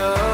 Wanna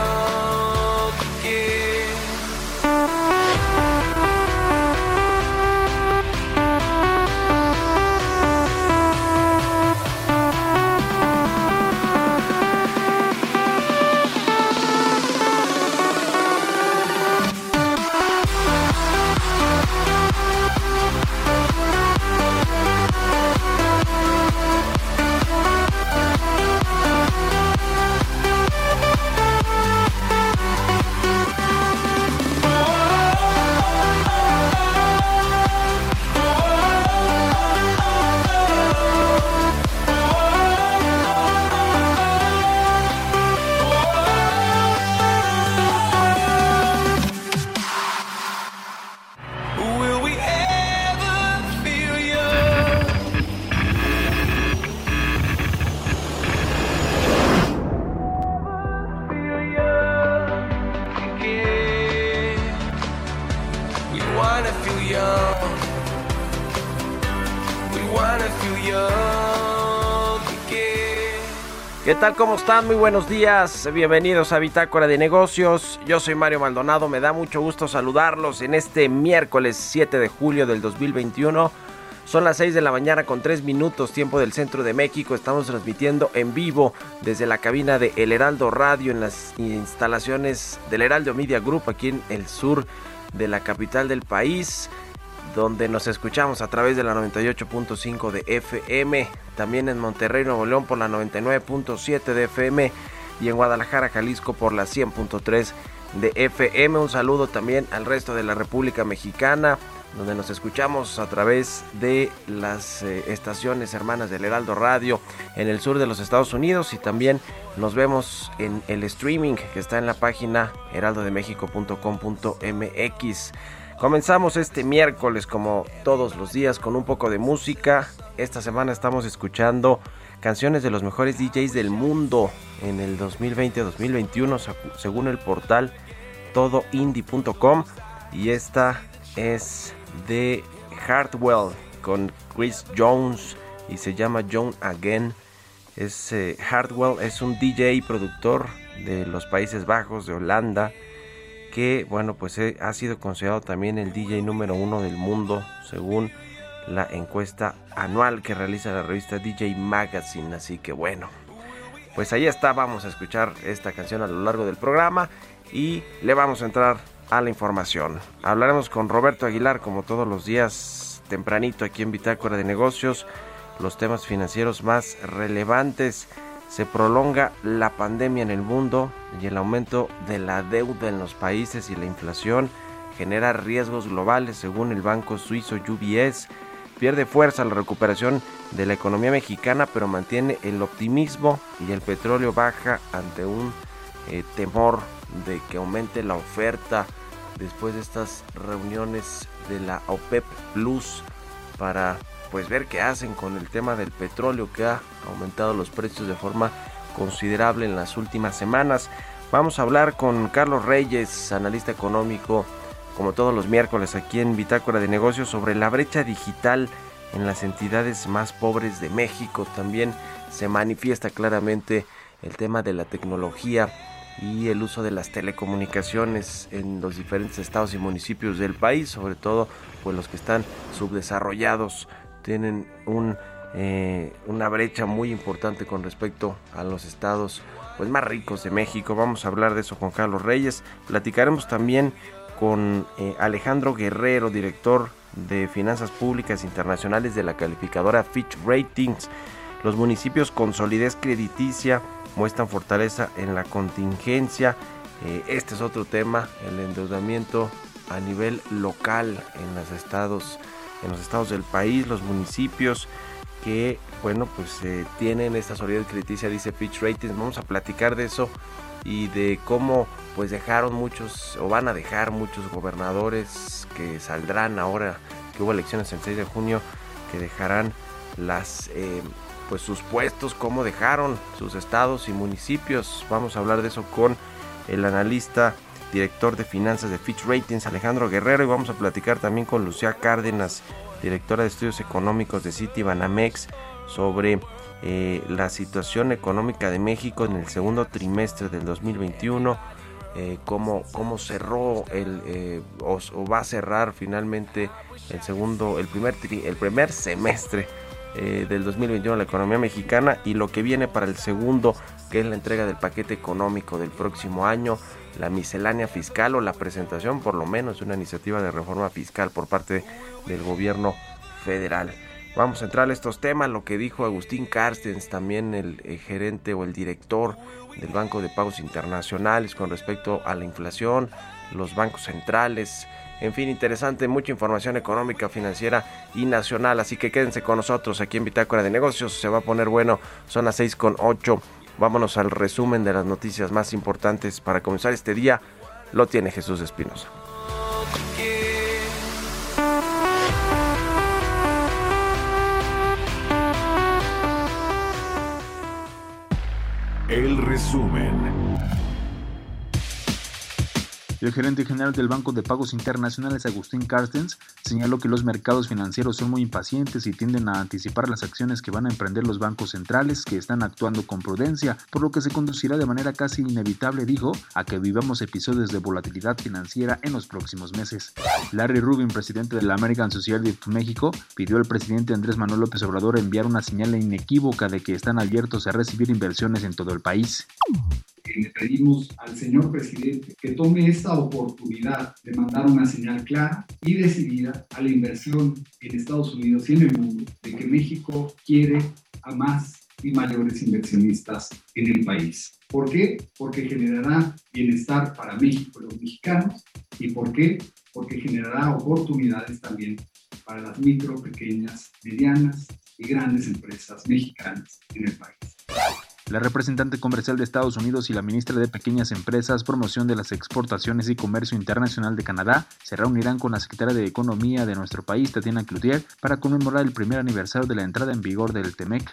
tal? ¿Cómo están? Muy buenos días. Bienvenidos a Bitácora de Negocios. Yo soy Mario Maldonado. Me da mucho gusto saludarlos en este miércoles 7 de julio del 2021. Son las 6 de la mañana con 3 minutos tiempo del centro de México. Estamos transmitiendo en vivo desde la cabina de El Heraldo Radio en las instalaciones del Heraldo Media Group aquí en el sur de la capital del país donde nos escuchamos a través de la 98.5 de FM, también en Monterrey, Nuevo León por la 99.7 de FM y en Guadalajara, Jalisco por la 100.3 de FM. Un saludo también al resto de la República Mexicana, donde nos escuchamos a través de las eh, estaciones hermanas del Heraldo Radio en el sur de los Estados Unidos y también nos vemos en el streaming que está en la página heraldodemexico.com.mx. Comenzamos este miércoles como todos los días con un poco de música. Esta semana estamos escuchando canciones de los mejores DJs del mundo en el 2020-2021 según el portal todoindie.com y esta es de Hardwell con Chris Jones y se llama John Again. Es eh, Hardwell es un DJ productor de los Países Bajos de Holanda que bueno pues eh, ha sido considerado también el DJ número uno del mundo según la encuesta anual que realiza la revista DJ Magazine. Así que bueno pues ahí está vamos a escuchar esta canción a lo largo del programa y le vamos a entrar a la información. Hablaremos con Roberto Aguilar como todos los días tempranito aquí en Bitácora de Negocios los temas financieros más relevantes se prolonga la pandemia en el mundo y el aumento de la deuda en los países y la inflación genera riesgos globales según el banco suizo UBS. Pierde fuerza la recuperación de la economía mexicana pero mantiene el optimismo y el petróleo baja ante un eh, temor de que aumente la oferta después de estas reuniones de la OPEP Plus para pues ver qué hacen con el tema del petróleo que ha aumentado los precios de forma considerable en las últimas semanas. Vamos a hablar con Carlos Reyes, analista económico, como todos los miércoles aquí en Bitácora de Negocios, sobre la brecha digital en las entidades más pobres de México. También se manifiesta claramente el tema de la tecnología y el uso de las telecomunicaciones en los diferentes estados y municipios del país, sobre todo pues los que están subdesarrollados tienen eh, una brecha muy importante con respecto a los estados pues más ricos de México. Vamos a hablar de eso con Carlos Reyes. Platicaremos también con eh, Alejandro Guerrero, director de Finanzas Públicas Internacionales de la calificadora Fitch Ratings. Los municipios con solidez crediticia muestran fortaleza en la contingencia. Eh, este es otro tema, el endeudamiento a nivel local en los estados, en los estados del país, los municipios que bueno pues eh, tienen esta solidez crediticia, dice Fitch Ratings. Vamos a platicar de eso y de cómo pues dejaron muchos o van a dejar muchos gobernadores que saldrán ahora que hubo elecciones el 6 de junio que dejarán las eh, pues sus puestos, cómo dejaron sus estados y municipios. Vamos a hablar de eso con el analista director de finanzas de Fitch Ratings, Alejandro Guerrero, y vamos a platicar también con Lucía Cárdenas, directora de estudios económicos de City Banamex, sobre eh, la situación económica de México en el segundo trimestre del 2021, eh, cómo, cómo, cerró el, eh, o, va a cerrar finalmente el segundo, el primer, el primer semestre del 2021 la economía mexicana y lo que viene para el segundo, que es la entrega del paquete económico del próximo año, la miscelánea fiscal o la presentación por lo menos de una iniciativa de reforma fiscal por parte del gobierno federal. Vamos a entrar a estos temas, lo que dijo Agustín Carstens, también el, el gerente o el director del Banco de Pagos Internacionales con respecto a la inflación, los bancos centrales, en fin, interesante, mucha información económica, financiera y nacional. Así que quédense con nosotros aquí en Bitácora de Negocios. Se va a poner bueno. Son las 6 con 8. Vámonos al resumen de las noticias más importantes para comenzar este día. Lo tiene Jesús Espinosa. El resumen. El gerente general del Banco de Pagos Internacionales, Agustín Carstens, señaló que los mercados financieros son muy impacientes y tienden a anticipar las acciones que van a emprender los bancos centrales que están actuando con prudencia, por lo que se conducirá de manera casi inevitable, dijo, a que vivamos episodios de volatilidad financiera en los próximos meses. Larry Rubin, presidente de la American Society of México, pidió al presidente Andrés Manuel López Obrador enviar una señal inequívoca de que están abiertos a recibir inversiones en todo el país le pedimos al señor presidente que tome esta oportunidad de mandar una señal clara y decidida a la inversión en Estados Unidos y en el mundo de que México quiere a más y mayores inversionistas en el país. ¿Por qué? Porque generará bienestar para México y los mexicanos. ¿Y por qué? Porque generará oportunidades también para las micro, pequeñas, medianas y grandes empresas mexicanas en el país. La representante comercial de Estados Unidos y la ministra de Pequeñas Empresas, Promoción de las Exportaciones y Comercio Internacional de Canadá se reunirán con la secretaria de Economía de nuestro país, Tatiana Cloutier, para conmemorar el primer aniversario de la entrada en vigor del TEMEC.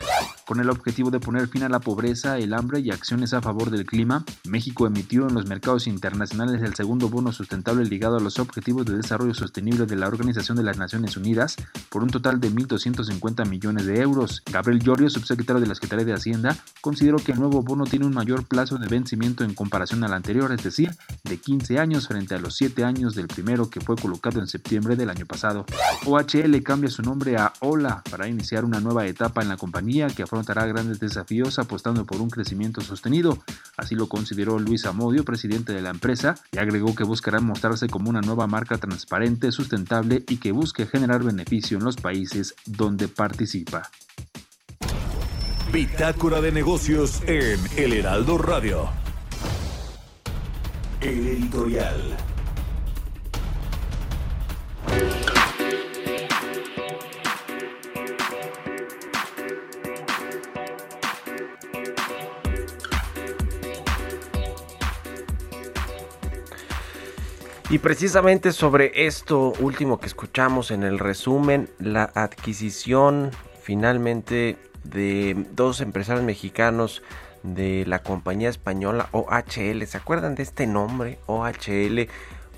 Con el objetivo de poner fin a la pobreza, el hambre y acciones a favor del clima, México emitió en los mercados internacionales el segundo bono sustentable ligado a los Objetivos de Desarrollo Sostenible de la Organización de las Naciones Unidas por un total de 1.250 millones de euros. Gabriel Llorio, subsecretario de la Secretaría de Hacienda, consideró que el nuevo bono tiene un mayor plazo de vencimiento en comparación al anterior, es decir, de 15 años frente a los 7 años del primero que fue colocado en septiembre del año pasado. OHL cambia su nombre a Ola para iniciar una nueva etapa en la compañía que afrontará grandes desafíos apostando por un crecimiento sostenido. Así lo consideró Luis Amodio, presidente de la empresa, y agregó que buscará mostrarse como una nueva marca transparente, sustentable y que busque generar beneficio en los países donde participa. Bitácora de negocios en El Heraldo Radio. El editorial. Y precisamente sobre esto último que escuchamos en el resumen, la adquisición finalmente de dos empresarios mexicanos de la compañía española OHL. ¿Se acuerdan de este nombre? OHL,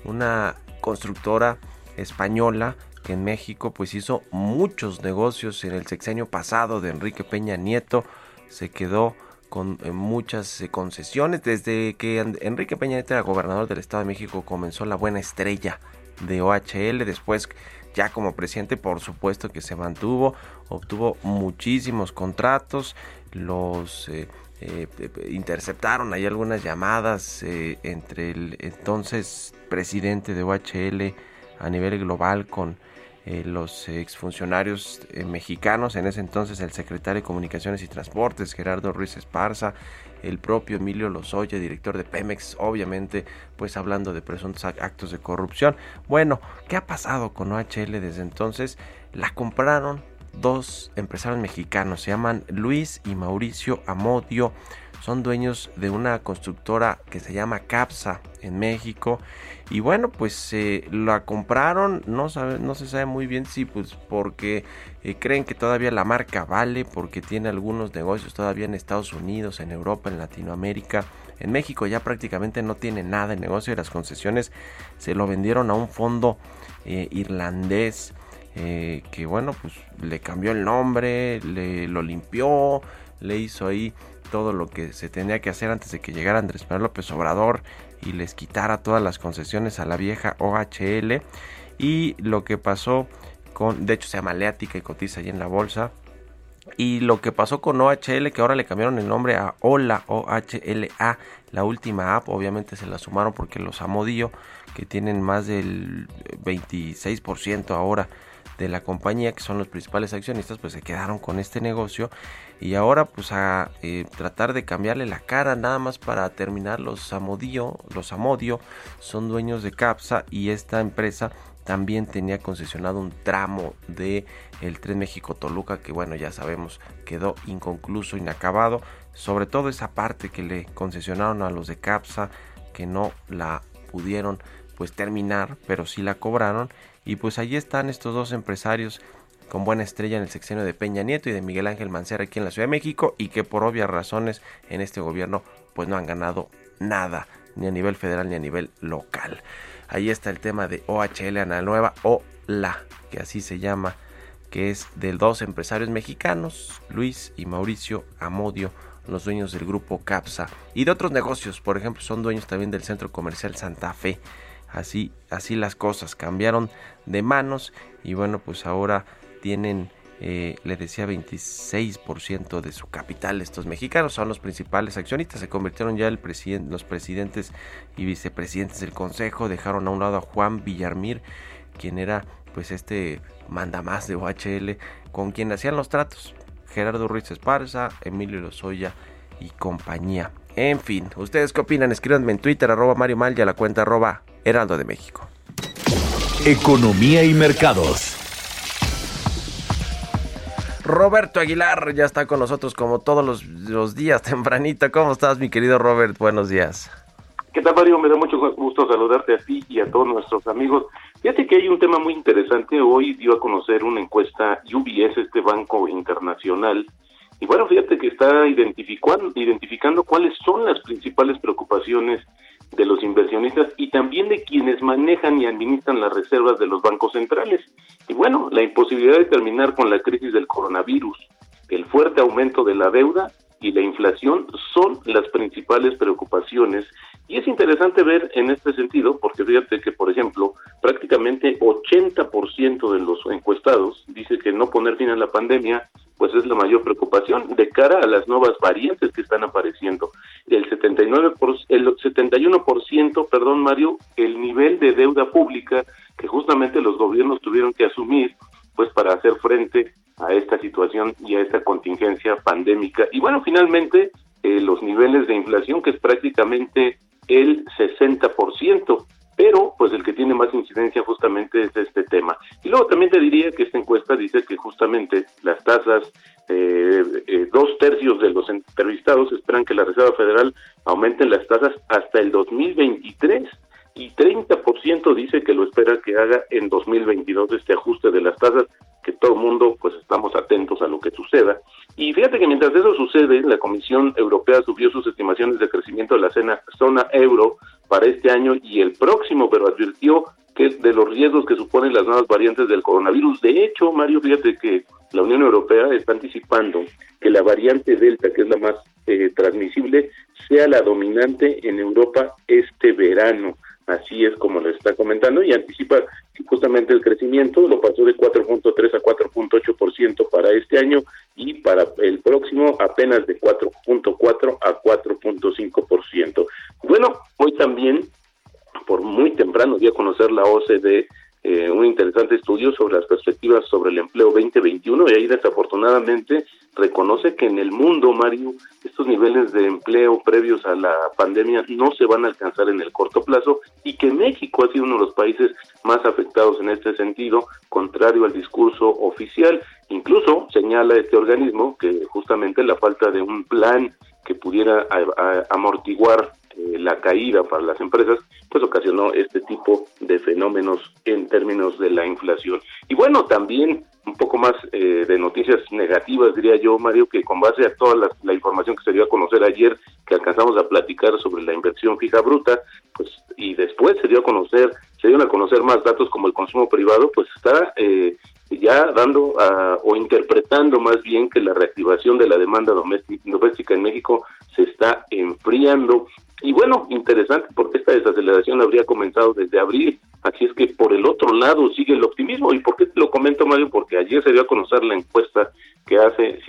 una constructora española que en México pues hizo muchos negocios en el sexenio pasado de Enrique Peña Nieto. Se quedó con eh, muchas eh, concesiones. Desde que Enrique Peña Nieto era gobernador del Estado de México comenzó la buena estrella de OHL. Después, ya como presidente, por supuesto que se mantuvo, obtuvo muchísimos contratos. Los eh, interceptaron ahí algunas llamadas entre el entonces presidente de OHL a nivel global con eh, los exfuncionarios eh, mexicanos, en ese entonces el secretario de Comunicaciones y Transportes, Gerardo Ruiz Esparza, el propio Emilio Lozoya, director de Pemex, obviamente, pues hablando de presuntos actos de corrupción. Bueno, ¿qué ha pasado con OHL desde entonces? La compraron dos empresarios mexicanos, se llaman Luis y Mauricio Amodio. Son dueños de una constructora que se llama Capsa en México. Y bueno pues eh, la compraron no sabe, no se sabe muy bien si pues porque eh, creen que todavía la marca vale porque tiene algunos negocios todavía en Estados Unidos en Europa en Latinoamérica. En México ya prácticamente no tiene nada de negocio y las concesiones. Se lo vendieron a un fondo eh, irlandés que bueno pues le cambió el nombre le lo limpió le hizo ahí todo lo que se tenía que hacer antes de que llegara Andrés Manuel López Obrador y les quitara todas las concesiones a la vieja OHL. Y lo que pasó con, de hecho se llama Leática y cotiza ahí en la bolsa. Y lo que pasó con OHL, que ahora le cambiaron el nombre a Hola OHLA, la última app, obviamente se la sumaron porque los Amodillo, que tienen más del 26% ahora de la compañía, que son los principales accionistas, pues se quedaron con este negocio y ahora pues a eh, tratar de cambiarle la cara nada más para terminar los Amodio, los Amodio son dueños de Capsa y esta empresa también tenía concesionado un tramo de el tren México Toluca que bueno ya sabemos quedó inconcluso inacabado. Sobre todo esa parte que le concesionaron a los de Capsa que no la pudieron pues terminar pero sí la cobraron y pues allí están estos dos empresarios con buena estrella en el sexenio de Peña Nieto y de Miguel Ángel Mancera aquí en la Ciudad de México y que por obvias razones en este gobierno pues no han ganado nada ni a nivel federal ni a nivel local. Ahí está el tema de OHL Ana Nueva o la que así se llama que es de dos empresarios mexicanos, Luis y Mauricio Amodio, los dueños del grupo Capsa y de otros negocios, por ejemplo, son dueños también del centro comercial Santa Fe. Así, así las cosas cambiaron de manos y bueno, pues ahora tienen, eh, le decía, 26% de su capital. Estos mexicanos son los principales accionistas. Se convirtieron ya el los presidentes y vicepresidentes del consejo. Dejaron a un lado a Juan Villarmir, quien era pues este mandamás de OHL, con quien hacían los tratos. Gerardo Ruiz Esparza, Emilio Lozoya y compañía. En fin, ¿ustedes qué opinan? Escríbanme en Twitter, arroba Mario Mal y a la cuenta arroba Heraldo de México. Economía y mercados. Roberto Aguilar ya está con nosotros como todos los, días tempranito. ¿Cómo estás, mi querido Robert? Buenos días. ¿Qué tal, Mario? Me da mucho gusto saludarte a ti y a todos nuestros amigos. Fíjate que hay un tema muy interesante. Hoy dio a conocer una encuesta UBS, este banco internacional. Y bueno, fíjate que está identificando, identificando cuáles son las principales preocupaciones de los inversionistas y también de quienes manejan y administran las reservas de los bancos centrales. Y bueno, la imposibilidad de terminar con la crisis del coronavirus, el fuerte aumento de la deuda y la inflación son las principales preocupaciones. Y es interesante ver en este sentido, porque fíjate que, por ejemplo, prácticamente 80% de los encuestados dice que no poner fin a la pandemia pues es la mayor preocupación de cara a las nuevas variantes que están apareciendo. El 79 el 71%, perdón, Mario, el nivel de deuda pública que justamente los gobiernos tuvieron que asumir pues para hacer frente a esta situación y a esta contingencia pandémica. Y bueno, finalmente eh, los niveles de inflación que es prácticamente el 60% pero pues el que tiene más incidencia justamente es este tema. Y luego también te diría que esta encuesta dice que justamente las tasas, eh, eh, dos tercios de los entrevistados esperan que la Reserva Federal aumente las tasas hasta el 2023 y 30% dice que lo espera que haga en 2022 este ajuste de las tasas, que todo el mundo pues estamos atentos a lo que suceda. Y fíjate que mientras eso sucede, la Comisión Europea subió sus estimaciones de crecimiento de la zona, zona euro para este año y el próximo, pero advirtió que de los riesgos que suponen las nuevas variantes del coronavirus. De hecho, Mario, fíjate que la Unión Europea está anticipando que la variante Delta, que es la más eh, transmisible, sea la dominante en Europa este verano. Así es como le está comentando y anticipa justamente el crecimiento, lo pasó de 4.3 a 4.8% para este año y para el próximo apenas de 4.4 a 4.5%. Bueno, hoy también, por muy temprano, dio a conocer la OCDE eh, un interesante estudio sobre las perspectivas sobre el empleo 2021 y ahí desafortunadamente reconoce que en el mundo, Mario, estos niveles de empleo previos a la pandemia no se van a alcanzar en el corto plazo y que México ha sido uno de los países más afectados en este sentido, contrario al discurso oficial. Incluso señala este organismo que justamente la falta de un plan que pudiera amortiguar eh, la caída para las empresas, pues ocasionó este tipo de fenómenos en términos de la inflación. Y bueno, también un poco más eh, de noticias negativas, diría yo, Mario, que con base a toda la, información que se dio a conocer ayer, que alcanzamos a platicar sobre la inversión fija bruta, pues y después se dio a conocer, se dieron a conocer más datos como el consumo privado, pues está eh, ya dando o interpretando más bien que la reactivación de la demanda doméstica en México se está enfriando y bueno, interesante porque esta desaceleración habría comenzado desde abril, así es que por el otro lado sigue el optimismo. ¿Y por qué te lo comento, Mario? Porque ayer se dio a conocer la encuesta que hace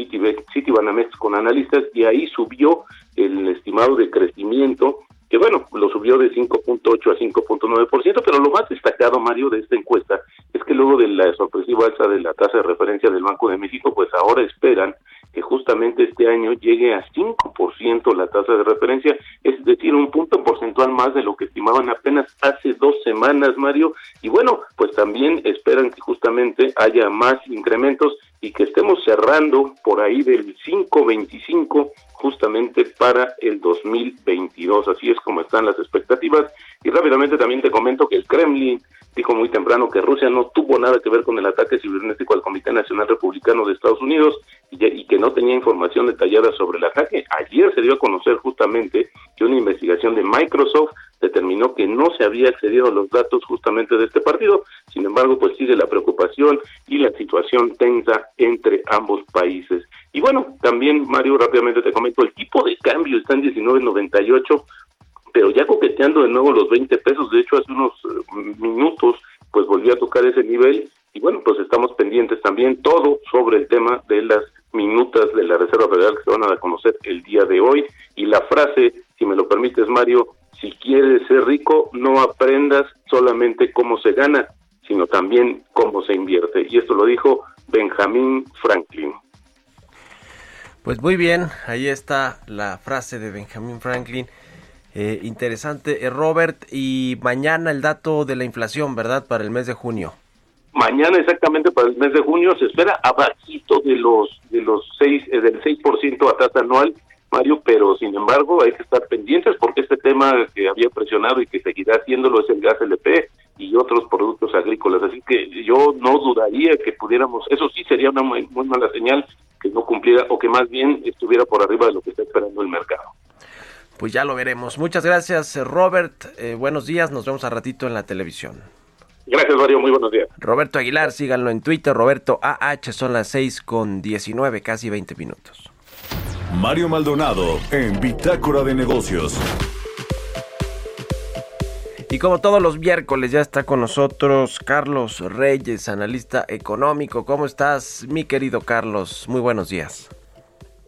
Citibanamex con analistas y ahí subió el estimado de crecimiento que bueno, lo subió de 5.8 a 5.9%, pero lo más destacado, Mario, de esta encuesta es que luego de la sorpresiva alza de la tasa de referencia del Banco de México, pues ahora esperan que justamente este año llegue a 5% la tasa de referencia, es decir, un punto porcentual más de lo que estimaban apenas hace dos semanas, Mario, y bueno, pues también esperan que justamente haya más incrementos y que estemos cerrando por ahí del 5.25 justamente para el 2022. Así es como están las expectativas. Y rápidamente también te comento que el Kremlin dijo muy temprano que Rusia no tuvo nada que ver con el ataque cibernético al Comité Nacional Republicano de Estados Unidos y, que no tenía información detallada sobre el ataque. Ayer se dio a conocer justamente que una investigación de Microsoft determinó que no se había accedido a los datos justamente de este partido. Sin embargo, pues sigue la preocupación y la situación tensa entre ambos países. Y bueno, también Mario, rápidamente te comento, el tipo de cambio está en 19.98, pero ya coqueteando de nuevo los 20 pesos, de hecho hace unos eh, minutos pues volvió a tocar ese nivel y bueno, pues estamos pendientes también todo sobre el tema de las minutas de la Reserva Federal que se van a conocer el día de hoy y la frase, si me lo permites Mario, si quieres ser rico, no aprendas solamente cómo se gana, sino también cómo se invierte. Y esto lo dijo Benjamin Franklin. Pues muy bien, ahí está la frase de Benjamin Franklin. Eh, interesante, eh, Robert, y mañana el dato de la inflación, ¿verdad? Para el mes de junio. Mañana exactamente para el mes de junio se espera abajito de los de los seis eh, del 6% a tasa anual Mario, pero sin embargo hay que estar pendientes porque este tema que había presionado y que seguirá haciéndolo es el gas LP y otros productos agrícolas. Así que yo no dudaría que pudiéramos, eso sí sería una muy, mala señal que no cumpliera o que más bien estuviera por arriba de lo que está esperando el mercado. Pues ya lo veremos. Muchas gracias, Robert. Eh, buenos días. Nos vemos a ratito en la televisión. Gracias, Mario. Muy buenos días. Roberto Aguilar, síganlo en Twitter. Roberto AH, son las 6 con 19, casi 20 minutos. Mario Maldonado en Bitácora de Negocios. Y como todos los miércoles ya está con nosotros Carlos Reyes, analista económico. ¿Cómo estás, mi querido Carlos? Muy buenos días.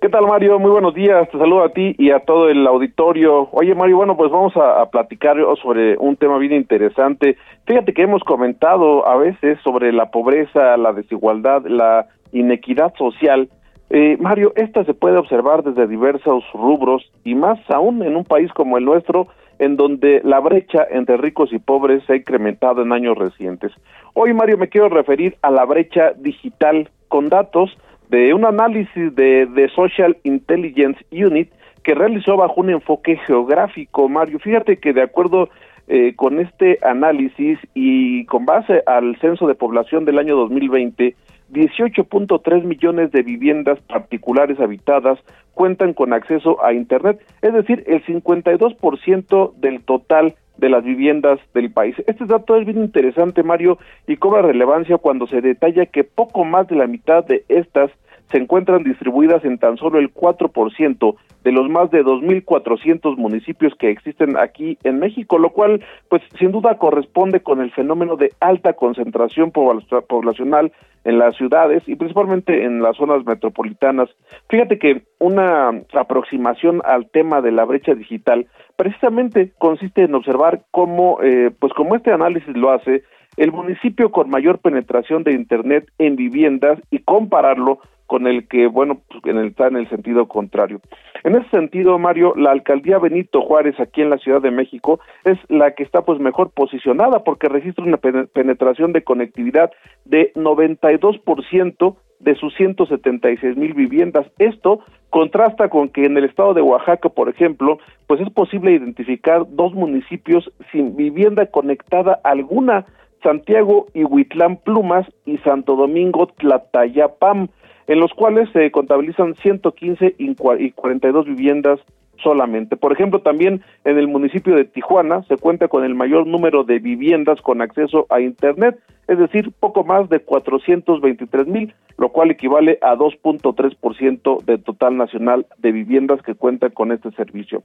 ¿Qué tal, Mario? Muy buenos días. Te saludo a ti y a todo el auditorio. Oye, Mario, bueno, pues vamos a, platicar sobre un tema bien interesante. Fíjate que hemos comentado a veces sobre la pobreza, la desigualdad, la inequidad social eh, Mario, esta se puede observar desde diversos rubros y más aún en un país como el nuestro, en donde la brecha entre ricos y pobres se ha incrementado en años recientes. Hoy, Mario, me quiero referir a la brecha digital con datos de un análisis de, de Social Intelligence Unit que realizó bajo un enfoque geográfico, Mario. Fíjate que de acuerdo eh, con este análisis y con base al censo de población del año 2020, 18.3 millones de viviendas particulares habitadas cuentan con acceso a Internet, es decir, el 52% del total de las viviendas del país. Este dato es bien interesante, Mario, y cobra relevancia cuando se detalla que poco más de la mitad de estas se encuentran distribuidas en tan solo el 4% de los más de 2.400 municipios que existen aquí en México, lo cual, pues, sin duda corresponde con el fenómeno de alta concentración poblacional en las ciudades y principalmente en las zonas metropolitanas. Fíjate que una aproximación al tema de la brecha digital precisamente consiste en observar cómo, eh, pues, como este análisis lo hace, el municipio con mayor penetración de Internet en viviendas y compararlo con el que, bueno, pues, en el, está en el sentido contrario. En ese sentido, Mario, la alcaldía Benito Juárez aquí en la Ciudad de México es la que está pues mejor posicionada porque registra una penetración de conectividad de 92% de sus 176 mil viviendas. Esto contrasta con que en el estado de Oaxaca, por ejemplo, pues es posible identificar dos municipios sin vivienda conectada alguna, Santiago y Huitlán Plumas y Santo Domingo Tlatayapam en los cuales se contabilizan 115 y 42 viviendas solamente. Por ejemplo, también en el municipio de Tijuana se cuenta con el mayor número de viviendas con acceso a Internet, es decir, poco más de 423 mil, lo cual equivale a 2.3% del total nacional de viviendas que cuentan con este servicio.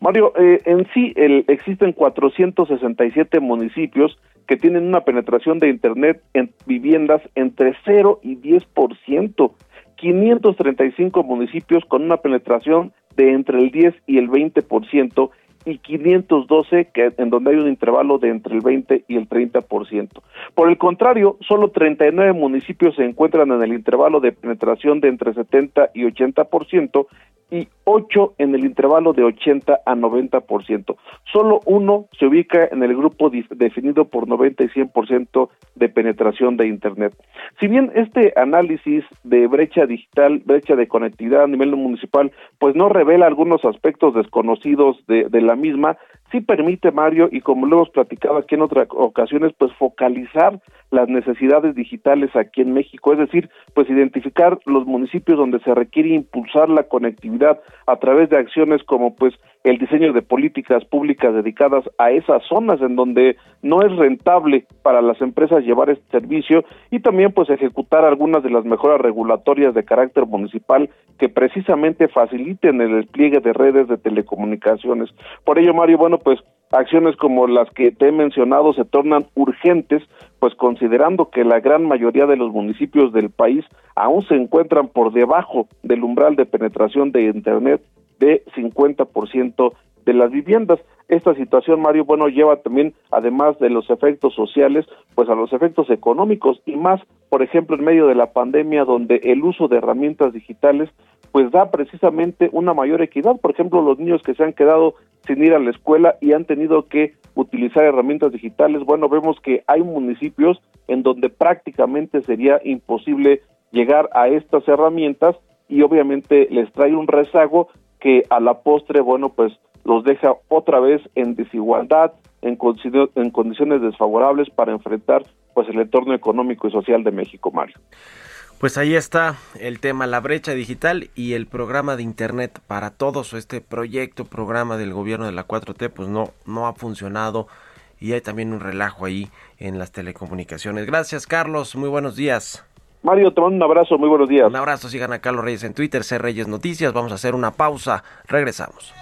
Mario, eh, en sí el, existen 467 municipios que tienen una penetración de Internet en viviendas entre 0 y 10%, 535 municipios con una penetración de entre el 10 y el 20%, y 512 que en donde hay un intervalo de entre el 20 y el 30%. Por el contrario, solo 39 municipios se encuentran en el intervalo de penetración de entre 70 y 80% y 8 en el intervalo de 80 a 90%. Solo uno se ubica en el grupo definido por 90 y 100% de penetración de Internet. Si bien este análisis de brecha digital, brecha de conectividad a nivel municipal, pues no revela algunos aspectos desconocidos de, de la misma, sí permite, Mario, y como lo hemos platicado aquí en otras ocasiones, pues focalizar las necesidades digitales aquí en México, es decir, pues identificar los municipios donde se requiere impulsar la conectividad a través de acciones como pues el diseño de políticas públicas dedicadas a esas zonas en donde no es rentable para las empresas llevar este servicio y también pues ejecutar algunas de las mejoras regulatorias de carácter municipal que precisamente faciliten el despliegue de redes de telecomunicaciones. Por ello, Mario, bueno, pues acciones como las que te he mencionado se tornan urgentes, pues considerando que la gran mayoría de los municipios del país aún se encuentran por debajo del umbral de penetración de Internet de 50% de las viviendas. Esta situación, Mario, bueno, lleva también, además de los efectos sociales, pues a los efectos económicos y más, por ejemplo, en medio de la pandemia, donde el uso de herramientas digitales, pues da precisamente una mayor equidad. Por ejemplo, los niños que se han quedado sin ir a la escuela y han tenido que utilizar herramientas digitales, bueno, vemos que hay municipios en donde prácticamente sería imposible llegar a estas herramientas y obviamente les trae un rezago que a la postre, bueno, pues los deja otra vez en desigualdad, en, en condiciones desfavorables para enfrentar pues el entorno económico y social de México, Mario. Pues ahí está el tema, la brecha digital y el programa de Internet para todos. Este proyecto, programa del gobierno de la 4T, pues no, no ha funcionado y hay también un relajo ahí en las telecomunicaciones. Gracias, Carlos. Muy buenos días. Mario, te mando un abrazo, muy buenos días. Un abrazo, sigan a Carlos Reyes en Twitter, C Reyes Noticias. Vamos a hacer una pausa, regresamos.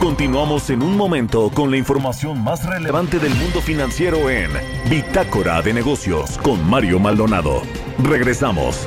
Continuamos en un momento con la información más relevante del mundo financiero en Bitácora de Negocios con Mario Maldonado. Regresamos.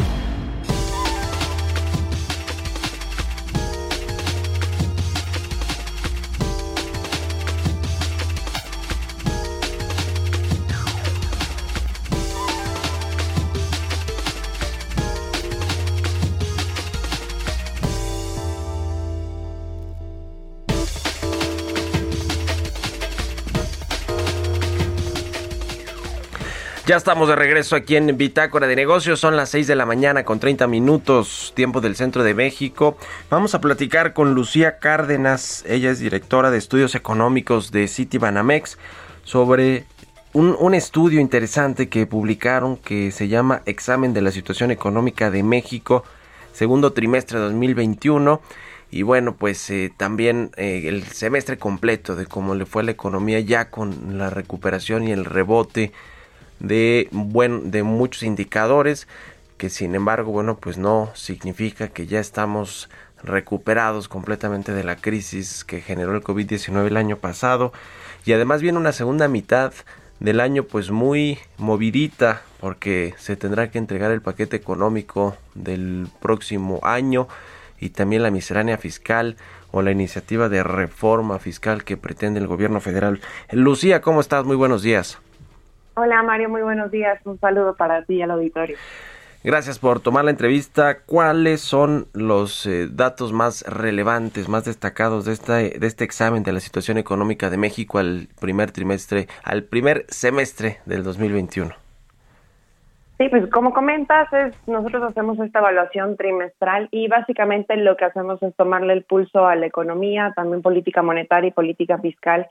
Ya estamos de regreso aquí en Bitácora de Negocios. Son las 6 de la mañana con 30 minutos, tiempo del centro de México. Vamos a platicar con Lucía Cárdenas. Ella es directora de estudios económicos de Citibanamex sobre un, un, estudio interesante que publicaron que se llama Examen de la Situación Económica de México, segundo trimestre de 2021. Y bueno, pues eh, también eh, el semestre completo de cómo le fue a la economía ya con la recuperación y el rebote de, buen, de muchos indicadores que sin embargo, bueno, pues no significa que ya estamos recuperados completamente de la crisis que generó el COVID-19 el año pasado y además viene una segunda mitad del año pues muy movidita porque se tendrá que entregar el paquete económico del próximo año y también la miscelánea fiscal o la iniciativa de reforma fiscal que pretende el gobierno federal. Lucía, ¿cómo estás? Muy buenos días. Hola Mario, muy buenos días. Un saludo para ti y al auditorio. Gracias por tomar la entrevista. ¿Cuáles son los eh, datos más relevantes, más destacados de, esta, de este examen de la situación económica de México al primer trimestre, al primer semestre del 2021? Sí, pues como comentas, es, nosotros hacemos esta evaluación trimestral y básicamente lo que hacemos es tomarle el pulso a la economía, también política monetaria y política fiscal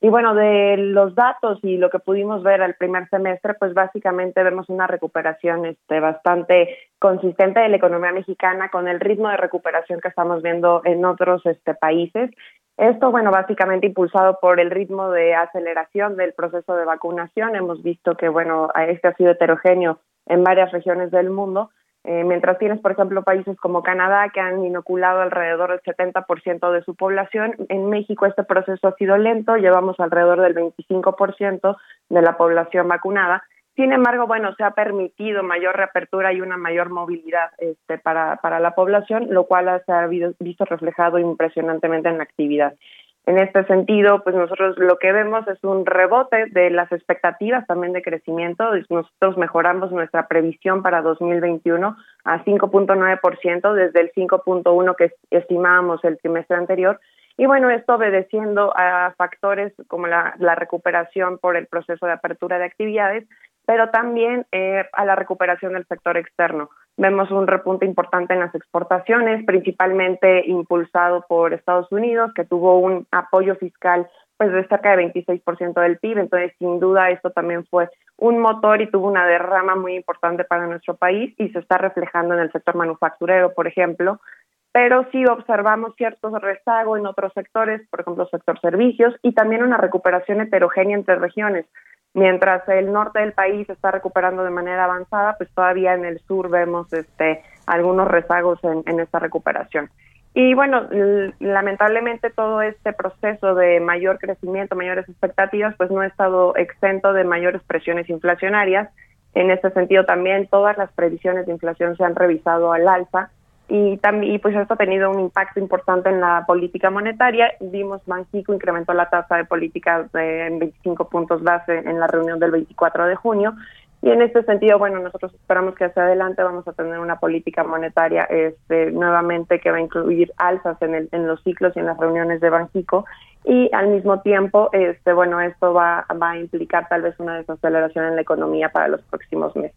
y bueno, de los datos y lo que pudimos ver al primer semestre, pues básicamente vemos una recuperación este, bastante consistente de la economía mexicana con el ritmo de recuperación que estamos viendo en otros este, países. Esto, bueno, básicamente impulsado por el ritmo de aceleración del proceso de vacunación. Hemos visto que, bueno, este ha sido heterogéneo en varias regiones del mundo eh, mientras tienes, por ejemplo, países como Canadá que han inoculado alrededor del 70% de su población, en México este proceso ha sido lento, llevamos alrededor del 25% de la población vacunada. Sin embargo, bueno, se ha permitido mayor reapertura y una mayor movilidad este, para, para la población, lo cual se ha visto reflejado impresionantemente en la actividad. En este sentido, pues nosotros lo que vemos es un rebote de las expectativas también de crecimiento. Nosotros mejoramos nuestra previsión para 2021 a 5.9% desde el 5.1 que estimábamos el trimestre anterior. Y bueno, esto obedeciendo a factores como la, la recuperación por el proceso de apertura de actividades, pero también eh, a la recuperación del sector externo. Vemos un repunte importante en las exportaciones, principalmente impulsado por Estados Unidos, que tuvo un apoyo fiscal pues de cerca de 26% del PIB, entonces sin duda esto también fue un motor y tuvo una derrama muy importante para nuestro país y se está reflejando en el sector manufacturero, por ejemplo, pero sí observamos ciertos rezagos en otros sectores, por ejemplo, sector servicios y también una recuperación heterogénea entre regiones. Mientras el norte del país está recuperando de manera avanzada, pues todavía en el sur vemos este algunos rezagos en, en esta recuperación. Y bueno, lamentablemente todo este proceso de mayor crecimiento, mayores expectativas, pues no ha estado exento de mayores presiones inflacionarias. En este sentido también todas las previsiones de inflación se han revisado al alza y también pues esto ha tenido un impacto importante en la política monetaria. Vimos Banxico incrementó la tasa de política en 25 puntos base en la reunión del 24 de junio y en este sentido, bueno, nosotros esperamos que hacia adelante vamos a tener una política monetaria este, nuevamente que va a incluir alzas en, el, en los ciclos y en las reuniones de Banxico y al mismo tiempo, este, bueno, esto va, va a implicar tal vez una desaceleración en la economía para los próximos meses.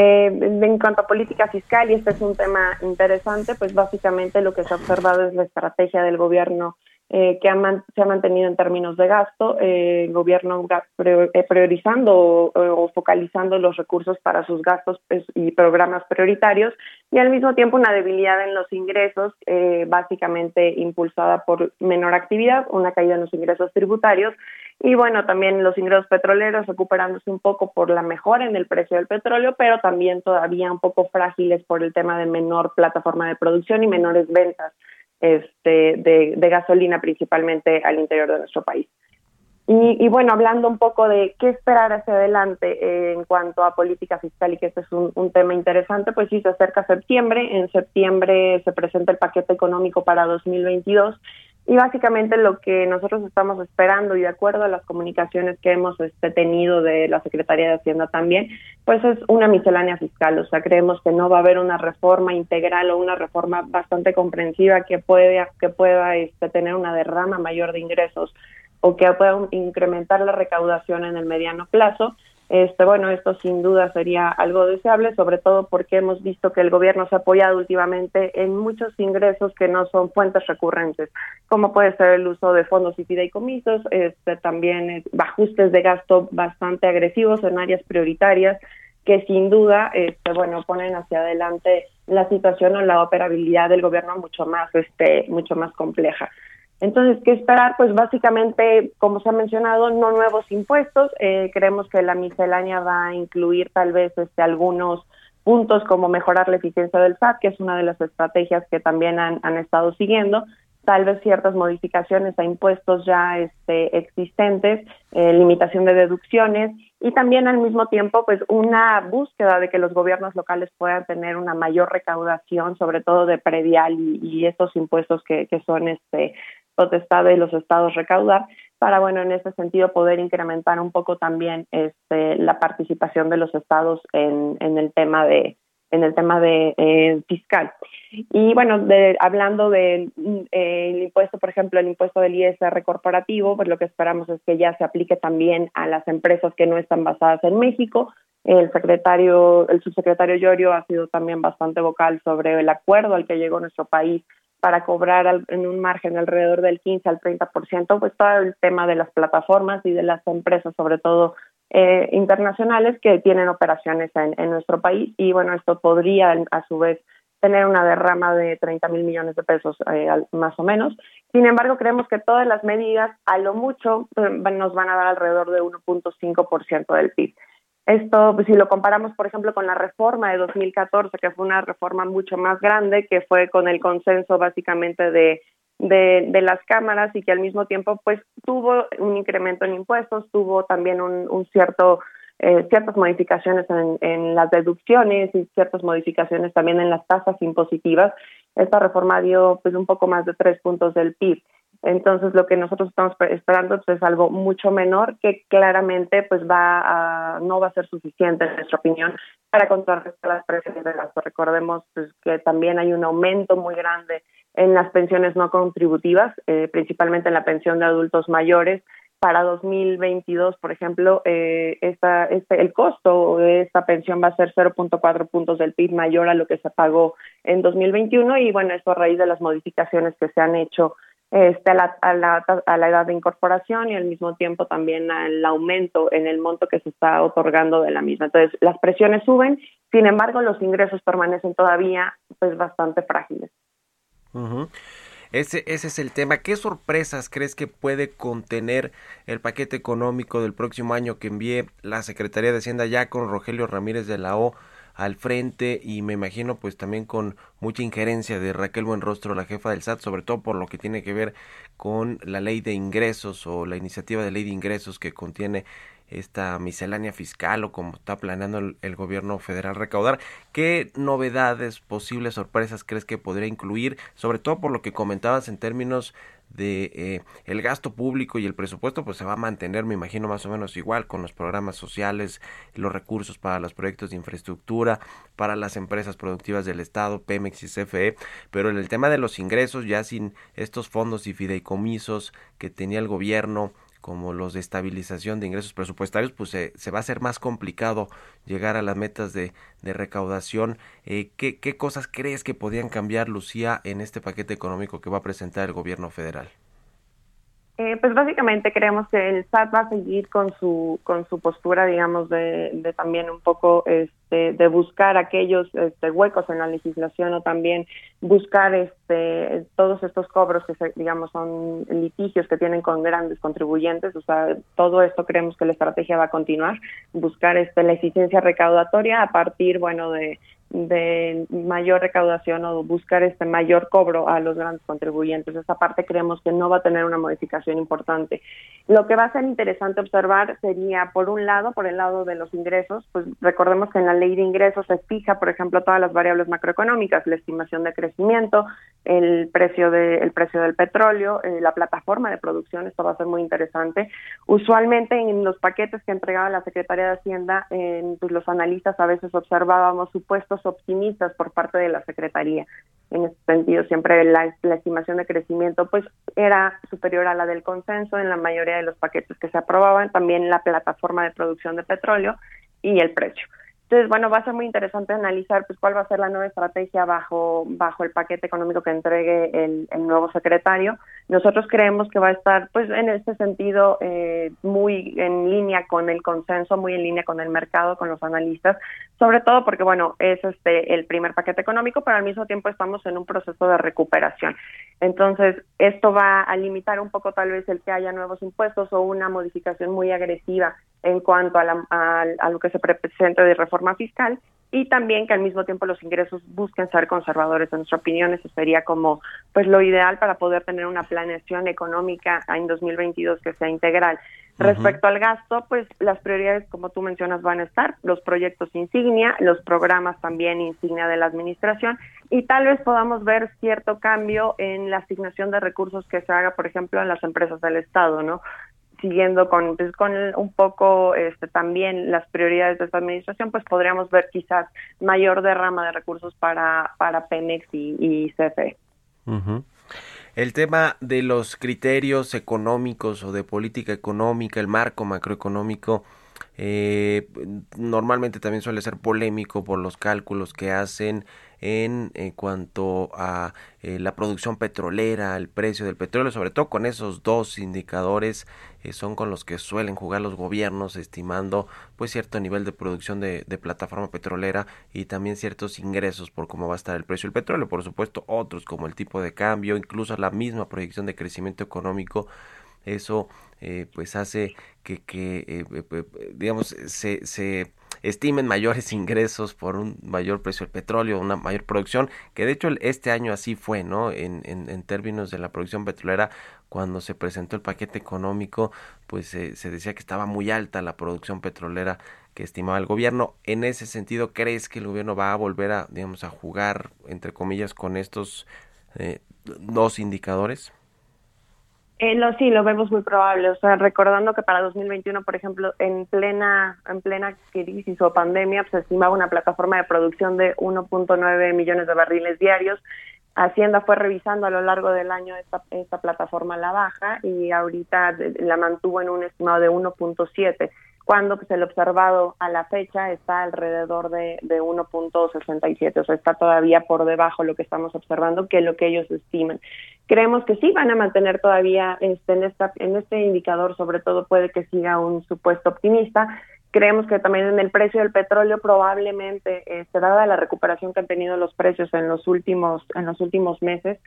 Eh, en cuanto a política fiscal, y este es un tema interesante, pues básicamente lo que se ha observado es la estrategia del gobierno eh, que se ha mantenido en términos de gasto, eh, el gobierno eh, priorizando o, focalizando los recursos para sus gastos pues, y programas prioritarios y al mismo tiempo una debilidad en los ingresos, básicamente impulsada por menor actividad, una caída en los ingresos tributarios y bueno, también los ingresos petroleros recuperándose un poco por la mejora en el precio del petróleo, pero también todavía un poco frágiles por el tema de menor plataforma de producción y menores ventas este, de, de gasolina principalmente al interior de nuestro país. Y, y, bueno, hablando un poco de qué esperar hacia adelante en cuanto a política fiscal y que este es un, un, tema interesante, pues sí, se acerca septiembre. En septiembre se presenta el paquete económico para 2022 y básicamente lo que nosotros estamos esperando y de acuerdo a las comunicaciones que hemos este, tenido de la Secretaría de Hacienda también, pues es una miscelánea fiscal. O sea, creemos que no va a haber una reforma integral o una reforma bastante comprensiva que pueda, que pueda este, tener una derrama mayor de ingresos o que pueda incrementar la recaudación en el mediano plazo, Este, bueno, esto sin duda sería algo deseable, sobre todo porque hemos visto que el gobierno se ha apoyado últimamente en muchos ingresos que no son fuentes recurrentes, como puede ser el uso de fondos y fideicomisos, este, también eh, ajustes de gasto bastante agresivos en áreas prioritarias que sin duda, este, bueno, ponen hacia adelante la situación o la operabilidad del gobierno mucho más, este, mucho más compleja. Entonces, ¿qué esperar? Pues básicamente, como se ha mencionado, no nuevos impuestos. Eh, creemos que la miscelánea va a incluir tal vez este, algunos puntos como mejorar la eficiencia del SAT, que es una de las estrategias que también han, estado siguiendo, tal vez ciertas modificaciones a impuestos ya este, existentes, eh, limitación de deducciones y también al mismo tiempo pues una búsqueda de que los gobiernos locales puedan tener una mayor recaudación, sobre todo de predial y, y estos impuestos que, que son este potestad de los estados recaudar para bueno en ese sentido poder incrementar un poco también este la participación de los estados en, en el tema de en el tema de eh, fiscal. Y bueno de, hablando del de, eh, impuesto por ejemplo el impuesto del ISR corporativo pues lo que esperamos es que ya se aplique también a las empresas que no están basadas en México. El secretario el subsecretario Llorio ha sido también bastante vocal sobre el acuerdo al que llegó nuestro país para cobrar en un margen alrededor del 15 al 30%, pues todo el tema de las plataformas y de las empresas, sobre todo eh, internacionales, que tienen operaciones en, nuestro país. Y bueno, esto podría a su vez tener una derrama de 30 mil millones de pesos eh, más o menos. Sin embargo, creemos que todas las medidas, a lo mucho, eh, nos van a dar alrededor de 1.5% del PIB. Esto, pues, si lo comparamos, por ejemplo, con la reforma de 2014, que fue una reforma mucho más grande, que fue con el consenso básicamente de, de, las cámaras y que al mismo tiempo, pues, tuvo un incremento en impuestos, tuvo también un, un cierto eh, ciertas modificaciones en, en, las deducciones y ciertas modificaciones también en las tasas impositivas. Esta reforma dio pues un poco más de tres puntos del PIB. Entonces, lo que nosotros estamos esperando pues, es algo mucho menor que claramente pues va a, no va a ser suficiente, en nuestra opinión, para contrarrestar las presiones de gasto. Recordemos pues, que también hay un aumento muy grande en las pensiones no contributivas, eh, principalmente en la pensión de adultos mayores. Para 2022, por ejemplo, eh, esta, este, el costo de esta pensión va a ser 0.4 puntos del PIB mayor a lo que se pagó en 2021 y bueno, esto a raíz de las modificaciones que se han hecho este, a, la, a, la, a la edad de incorporación y al mismo tiempo también el aumento en el monto que se está otorgando de la misma. Entonces, las presiones suben, sin embargo, los ingresos permanecen todavía pues bastante frágiles. Ese, ese es el tema. ¿Qué sorpresas crees que puede contener el paquete económico del próximo año que envíe la Secretaría de Hacienda ya con Rogelio Ramírez de la O? Al frente y me imagino pues también con mucha injerencia de Raquel Buenrostro, la jefa del SAT, sobre todo por lo que tiene que ver con la ley de ingresos o la iniciativa de ley de ingresos que contiene esta miscelánea fiscal o como está planeando el, el, gobierno federal recaudar. ¿Qué novedades, posibles sorpresas crees que podría incluir? Sobre todo por lo que comentabas en términos de eh, el gasto público y el presupuesto pues se va a mantener me imagino más o menos igual con los programas sociales los recursos para los proyectos de infraestructura para las empresas productivas del estado Pemex y CFE pero en el tema de los ingresos ya sin estos fondos y fideicomisos que tenía el gobierno como los de estabilización de ingresos presupuestarios, pues se, va a ser más complicado llegar a las metas de, recaudación. Eh, ¿qué, ¿Qué cosas crees que podrían cambiar, Lucía, en este paquete económico que va a presentar el gobierno federal? Eh, pues básicamente creemos que el SAT va a seguir con su con su postura, digamos, de, también un poco este, de buscar aquellos este, huecos en la legislación o también buscar este todos estos cobros que se, digamos son litigios que tienen con grandes contribuyentes, o sea, todo esto creemos que la estrategia va a continuar, buscar este la eficiencia recaudatoria a partir, bueno, de de mayor recaudación o buscar este mayor cobro a los grandes contribuyentes. Esa parte creemos que no va a tener una modificación importante. Lo que va a ser interesante observar sería, por un lado, por el lado de los ingresos, pues recordemos que en la ley de ingresos se fija, por ejemplo, todas las variables macroeconómicas, la estimación de crecimiento, el precio de el precio del petróleo, eh, la plataforma de producción, esto va a ser muy interesante. Usualmente en los paquetes que entregaba la Secretaría de Hacienda, eh, pues los analistas a veces observábamos supuestos optimistas por parte de la Secretaría. En ese sentido, siempre la, la estimación de crecimiento pues era superior a la del consenso en la mayoría de los paquetes que se aprobaban, también la plataforma de producción de petróleo y el precio. Entonces, bueno, va a ser muy interesante analizar pues cuál va a ser la nueva estrategia bajo, bajo el paquete económico que entregue el, nuevo secretario. Nosotros creemos que va a estar, pues, en este sentido, eh, muy en línea con el consenso, muy en línea con el mercado, con los analistas, sobre todo porque, bueno, es este el primer paquete económico, pero al mismo tiempo estamos en un proceso de recuperación. Entonces, esto va a limitar un poco tal vez el que haya nuevos impuestos o una modificación muy agresiva en cuanto a, la, a, a lo que se presenta de reforma fiscal y también que al mismo tiempo los ingresos busquen ser conservadores. En nuestra opinión, eso sería como pues lo ideal para poder tener una planeación económica en 2022 que sea integral. Respecto al gasto, pues las prioridades, como tú mencionas, van a estar los proyectos insignia, los programas también insignia de la administración y tal vez podamos ver cierto cambio en la asignación de recursos que se haga, por ejemplo, en las empresas del Estado, ¿no? Siguiendo con, pues, con un poco este, también las prioridades de esta administración, pues podríamos ver quizás mayor derrama de recursos para, para Pemex y, y CFE. El tema de los criterios económicos o de política económica, el marco macroeconómico, eh, normalmente también suele ser polémico por los cálculos que hacen en, en cuanto a eh, la producción petrolera, el precio del petróleo, sobre todo con esos dos indicadores eh, son con los que suelen jugar los gobiernos estimando pues cierto nivel de producción de, de, plataforma petrolera y también ciertos ingresos por cómo va a estar el precio del petróleo, por supuesto otros como el tipo de cambio, incluso la misma proyección de crecimiento económico eso eh, pues hace que, que eh, digamos se, se estimen mayores ingresos por un mayor precio del petróleo, una mayor producción, que de hecho este año así fue, ¿no? En, en, términos de la producción petrolera, cuando se presentó el paquete económico, pues eh, se decía que estaba muy alta la producción petrolera que estimaba el gobierno. En ese sentido, ¿crees que el gobierno va a volver a, digamos, a jugar, entre comillas, con estos eh, dos indicadores? Eh, lo, sí, lo vemos muy probable. O sea, recordando que para 2021, por ejemplo, en plena en plena crisis o pandemia, pues, se estimaba una plataforma de producción de 1.9 millones de barriles diarios. Hacienda fue revisando a lo largo del año esta, esta plataforma a la baja y ahorita la mantuvo en un estimado de 1.7 cuando pues, el observado a la fecha está alrededor de, de 1.67, o sea, está todavía por debajo lo que estamos observando que lo que ellos estiman. Creemos que sí van a mantener todavía este, en, esta, en este indicador, sobre todo puede que siga un supuesto optimista, creemos que también en el precio del petróleo probablemente este, dada la recuperación que han tenido los precios en los últimos en los últimos meses.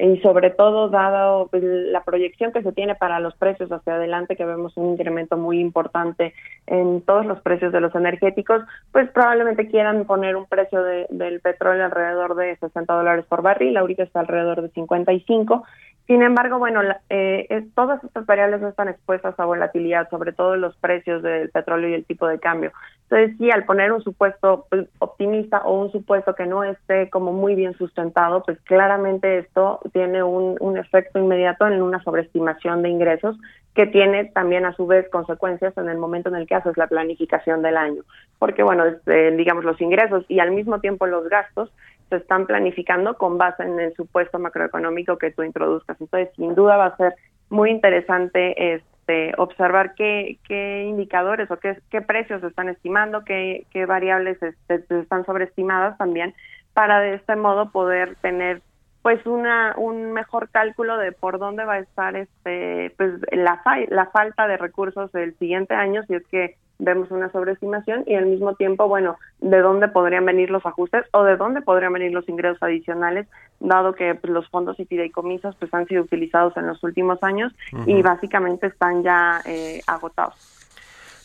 Y sobre todo dado pues, la proyección que se tiene para los precios hacia adelante que vemos un incremento muy importante en todos los precios de los energéticos pues probablemente quieran poner un precio de, del petróleo alrededor de 60 dólares por barril. Ahorita está alrededor de 55 sin embargo, bueno, eh, todas estas variables no están expuestas a volatilidad, sobre todo los precios del petróleo y el tipo de cambio. Entonces, sí, al poner un supuesto pues, optimista o un supuesto que no esté como muy bien sustentado, pues claramente esto tiene un, un efecto inmediato en una sobreestimación de ingresos que tiene también a su vez consecuencias en el momento en el que haces la planificación del año. Porque, bueno, este, digamos, los ingresos y al mismo tiempo los gastos se están planificando con base en el supuesto macroeconómico que tú introduzcas. Entonces, sin duda va a ser muy interesante este, observar qué, qué indicadores o qué, qué precios están estimando, qué, qué variables este, están sobreestimadas también, para de este modo poder tener pues una un mejor cálculo de por dónde va a estar este pues la la falta de recursos el siguiente año si es que vemos una sobreestimación y al mismo tiempo, bueno, de dónde podrían venir los ajustes o de dónde podrían venir los ingresos adicionales, dado que pues, los fondos y fideicomisos pues han sido utilizados en los últimos años uh -huh. y básicamente están ya eh, agotados.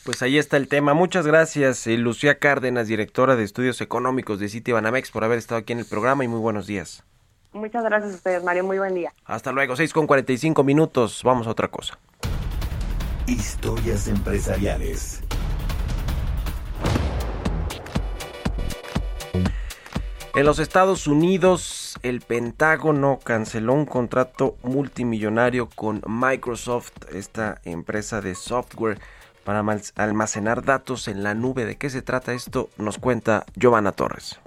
Pues ahí está el tema. Muchas gracias, eh, Lucía Cárdenas, directora de Estudios Económicos de Citibanamex, por haber estado aquí en el programa y muy buenos días. Muchas gracias a ustedes, Mario. Muy buen día. Hasta luego, 6 con 45 minutos. Vamos a otra cosa. Historias empresariales. En los Estados Unidos, el Pentágono canceló un contrato multimillonario con Microsoft, esta empresa de software para almacenar datos en la nube. ¿De qué se trata esto? Nos cuenta Giovanna Torres.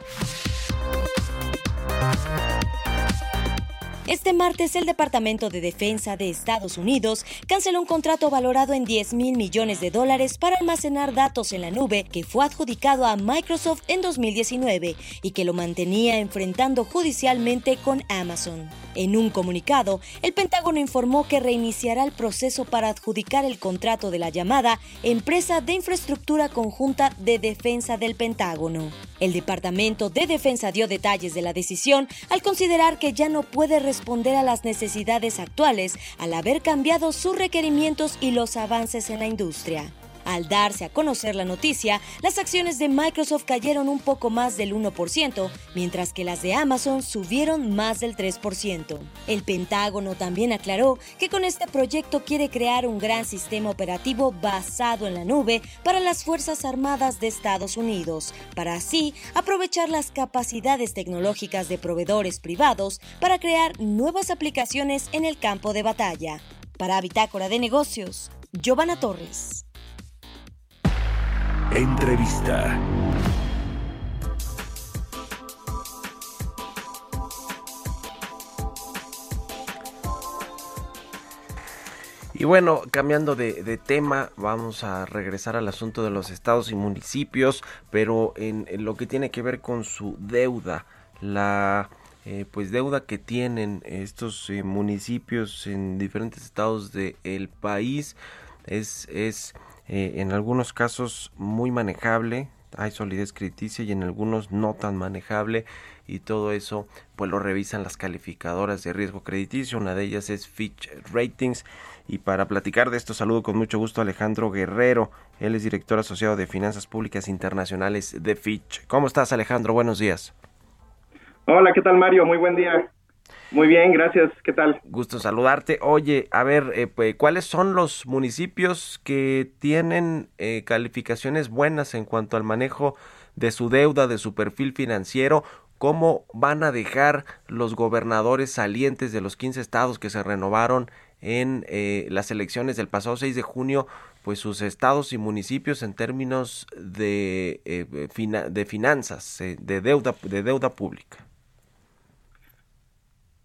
Este martes, el Departamento de Defensa de Estados Unidos canceló un contrato valorado en 10 mil millones de dólares para almacenar datos en la nube que fue adjudicado a Microsoft en 2019 y que lo mantenía enfrentando judicialmente con Amazon. En un comunicado, el Pentágono informó que reiniciará el proceso para adjudicar el contrato de la llamada Empresa de Infraestructura Conjunta de Defensa del Pentágono. El Departamento de Defensa dio detalles de la decisión al considerar que ya no puede responder a las necesidades actuales al haber cambiado sus requerimientos y los avances en la industria. Al darse a conocer la noticia, las acciones de Microsoft cayeron un poco más del 1%, mientras que las de Amazon subieron más del 3%. El Pentágono también aclaró que con este proyecto quiere crear un gran sistema operativo basado en la nube para las Fuerzas Armadas de Estados Unidos, para así aprovechar las capacidades tecnológicas de proveedores privados para crear nuevas aplicaciones en el campo de batalla. Para Bitácora de Negocios, Giovanna Torres. Entrevista. Y bueno, cambiando de, tema, vamos a regresar al asunto de los estados y municipios, pero en, lo que tiene que ver con su deuda, la eh, pues deuda que tienen estos eh, municipios en diferentes estados del país es, es eh, en algunos casos muy manejable, hay solidez crediticia y en algunos no tan manejable y todo eso pues lo revisan las calificadoras de riesgo crediticio, una de ellas es Fitch Ratings y para platicar de esto saludo con mucho gusto a Alejandro Guerrero, él es director asociado de Finanzas Públicas Internacionales de Fitch. ¿Cómo estás Alejandro? Buenos días. Hola, ¿qué tal Mario? Muy buen día. Muy bien, gracias. ¿Qué tal? Gusto saludarte. Oye, a ver, eh, pues, ¿cuáles son los municipios que tienen eh, calificaciones buenas en cuanto al manejo de su deuda, de su perfil financiero? ¿Cómo van a dejar los gobernadores salientes de los 15 estados que se renovaron en eh, las elecciones del pasado 6 de junio, pues sus estados y municipios en términos de, de finanzas, de deuda, de deuda pública?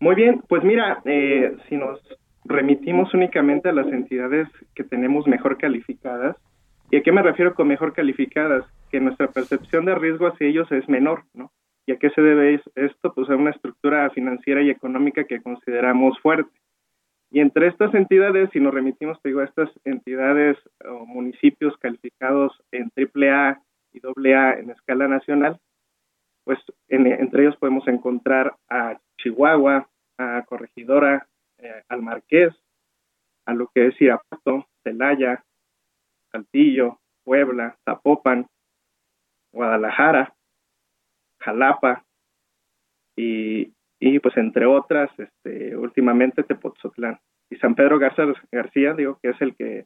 Muy bien, pues mira, eh, si nos remitimos únicamente a las entidades que tenemos mejor calificadas, ¿y a qué me refiero con mejor calificadas? Que nuestra percepción de riesgo hacia ellos es menor, ¿no? ¿Y a qué se debe esto? Pues a una estructura financiera y económica que consideramos fuerte. Y entre estas entidades, si nos remitimos, te digo, a estas entidades o municipios calificados en AAA y AA en escala nacional, pues entre ellos podemos encontrar a Chihuahua, a Corregidora, eh, al Marqués, a lo que es Irapuato, Celaya, Saltillo, Puebla, Zapopan, Guadalajara, Jalapa y, y pues entre otras, este, últimamente Tepoztlán. Y San Pedro Garza García, digo que es el que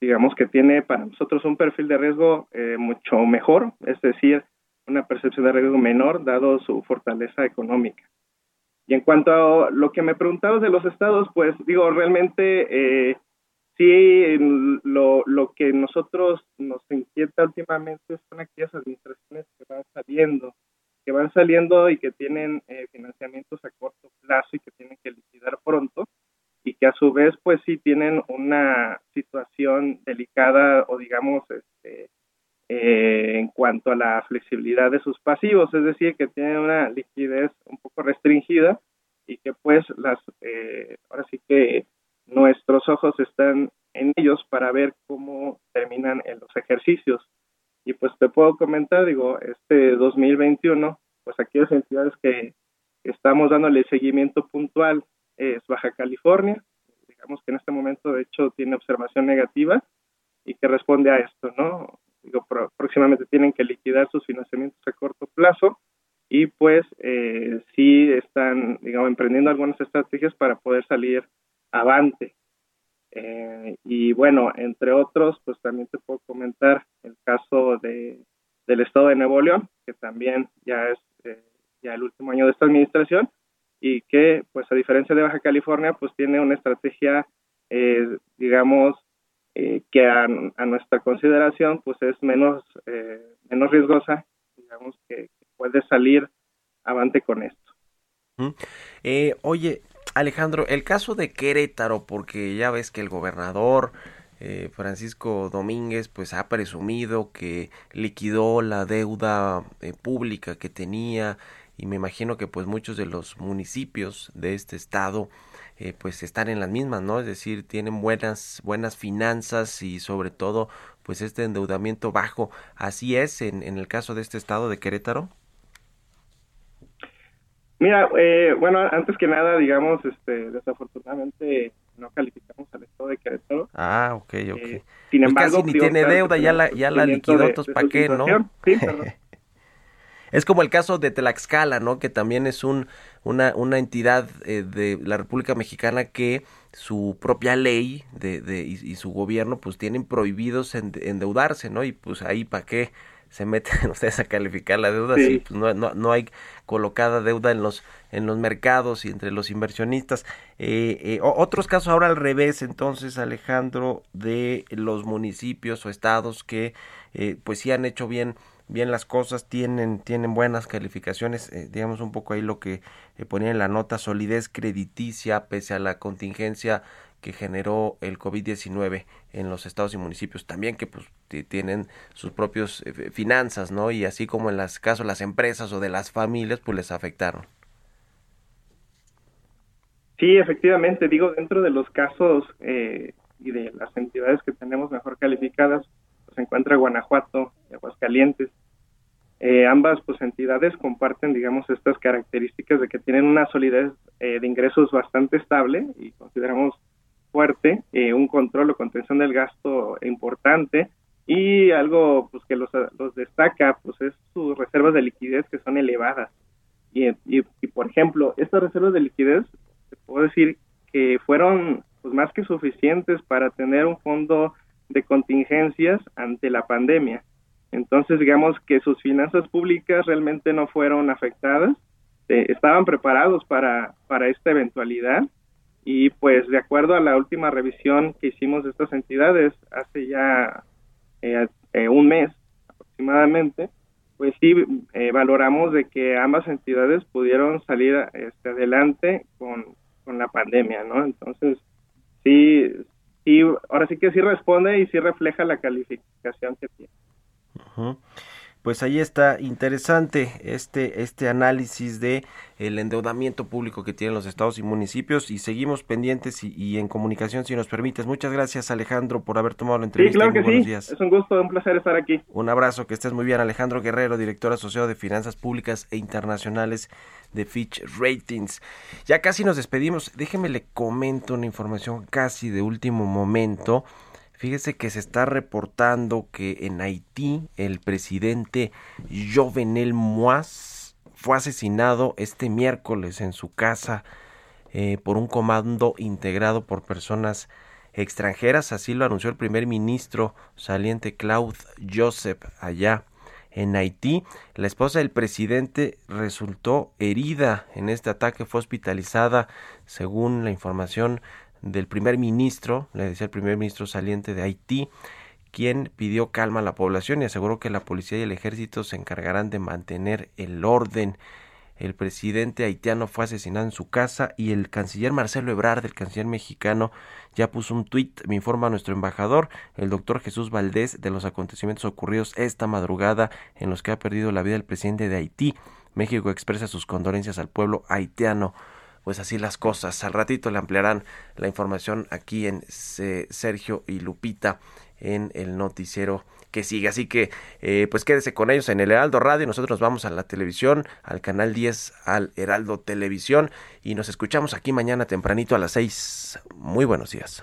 digamos que tiene para nosotros un perfil de riesgo eh, mucho mejor, es decir, una percepción de riesgo menor dado su fortaleza económica. Y en cuanto a lo que me preguntabas de los estados, pues digo, realmente eh, sí, lo, lo que nosotros nos inquieta últimamente son aquellas administraciones que van saliendo, que van saliendo y que tienen eh, financiamientos a corto plazo y que tienen que liquidar pronto y que a su vez pues sí tienen una situación delicada o digamos este eh, en cuanto a la flexibilidad de sus pasivos, es decir, que tienen una liquidez un poco restringida y que pues las, eh, ahora sí que nuestros ojos están en ellos para ver cómo terminan en los ejercicios. Y pues te puedo comentar, digo, este 2021, pues aquellas entidades que estamos dándole seguimiento puntual es Baja California, digamos que en este momento de hecho tiene observación negativa y que responde a esto, ¿no? Digo, próximamente tienen que liquidar sus financiamientos a corto plazo y pues eh, sí están, digamos, emprendiendo algunas estrategias para poder salir avante. Eh, y bueno, entre otros, pues también te puedo comentar el caso de, del estado de Nuevo León, que también ya es eh, ya el último año de esta administración y que, pues a diferencia de Baja California, pues tiene una estrategia, eh, digamos, eh, que a, nuestra consideración pues es menos, eh, menos riesgosa, digamos que, puede salir avante con esto. Eh, oye, Alejandro, el caso de Querétaro, porque ya ves que el gobernador eh, Francisco Domínguez pues ha presumido que liquidó la deuda eh, pública que tenía y me imagino que pues muchos de los municipios de este estado eh, pues están en las mismas, ¿no? Es decir, tienen buenas buenas finanzas y sobre todo pues este endeudamiento bajo. Así es en, en el caso de este estado de Querétaro. Mira, eh, bueno, antes que nada, digamos, este, desafortunadamente no calificamos al estado de Querétaro. Ah, ok, ok. Eh, sin Pues embargo, casi ni tiene deuda, ya la, ya la liquidó, entonces ¿para qué, no? Sí, perdón. Es como el caso de Tlaxcala, ¿no? Que también es un, una, una entidad eh, de la República Mexicana que su propia ley de, de, y, y su gobierno pues tienen prohibidos ende- endeudarse, ¿no? Y pues ahí para qué se meten ustedes a calificar la deuda Sí. si pues, no, no, no hay colocada deuda en los en los mercados y entre los inversionistas. Eh, eh, otros casos ahora al revés, entonces Alejandro, de los municipios o estados que eh, pues sí han hecho bien bien las cosas, tienen, tienen buenas calificaciones, eh, digamos un poco ahí lo que eh, ponía en la nota, solidez crediticia pese a la contingencia que generó el COVID-19 en los estados y municipios también que pues ti- tienen sus propios eh, finanzas, ¿no? Y así como en las casos las empresas o de las familias pues les afectaron. Sí, efectivamente, digo, dentro de los casos eh, y de las entidades que tenemos mejor calificadas, se encuentra Guanajuato Aguascalientes. Eh, ambas pues entidades comparten, digamos, estas características de que tienen una solidez eh, de ingresos bastante estable y consideramos fuerte, eh, un control o contención del gasto importante y algo pues que los, los destaca pues es sus reservas de liquidez que son elevadas. Y, y, y, por ejemplo, estas reservas de liquidez, te puedo decir que fueron pues más que suficientes para tener un fondo de contingencias ante la pandemia. Entonces, digamos que sus finanzas públicas realmente no fueron afectadas, eh, estaban preparados para, para esta eventualidad y pues de acuerdo a la última revisión que hicimos de estas entidades hace ya eh, eh, un mes aproximadamente, pues sí eh, valoramos de que ambas entidades pudieron salir este, adelante con, con la pandemia, ¿no? Entonces, sí, sí, ahora sí que sí responde y sí refleja la calificación que tiene. Pues ahí está interesante este este análisis de el endeudamiento público que tienen los estados y municipios y seguimos pendientes y, y en comunicación si nos permites. Muchas gracias Alejandro por haber tomado la Sí, entrevista. claro y muy que buenos sí, días. es un gusto, un placer estar aquí. Un abrazo, que estés muy bien. Alejandro Guerrero, director asociado de Finanzas Públicas e Internacionales de Fitch Ratings. Ya casi nos despedimos. Déjeme le comento una información casi de último momento. Fíjese que se está reportando que en Haití el presidente Jovenel Moise fue asesinado este miércoles en su casa eh, por un comando integrado por personas extranjeras. Así lo anunció el primer ministro saliente Claude Joseph allá en Haití. La esposa del presidente resultó herida en este ataque, fue hospitalizada según la información del primer ministro, le decía el primer ministro saliente de Haití, quien pidió calma a la población y aseguró que la policía y el ejército se encargarán de mantener el orden. El presidente haitiano fue asesinado en su casa y el canciller Marcelo Ebrard, el canciller mexicano, ya puso un tuit, me informa nuestro embajador, el doctor Jesús Valdés, de los acontecimientos ocurridos esta madrugada en los que ha perdido la vida el presidente de Haití. México expresa sus condolencias al pueblo haitiano pues así las cosas. Al ratito le ampliarán la información aquí en Sergio y Lupita en el noticiero que sigue. Así que eh, pues quédese con ellos en el Heraldo Radio. Nosotros nos vamos a la televisión, al canal 10, al Heraldo Televisión y nos escuchamos aquí mañana tempranito a las 6. Muy buenos días.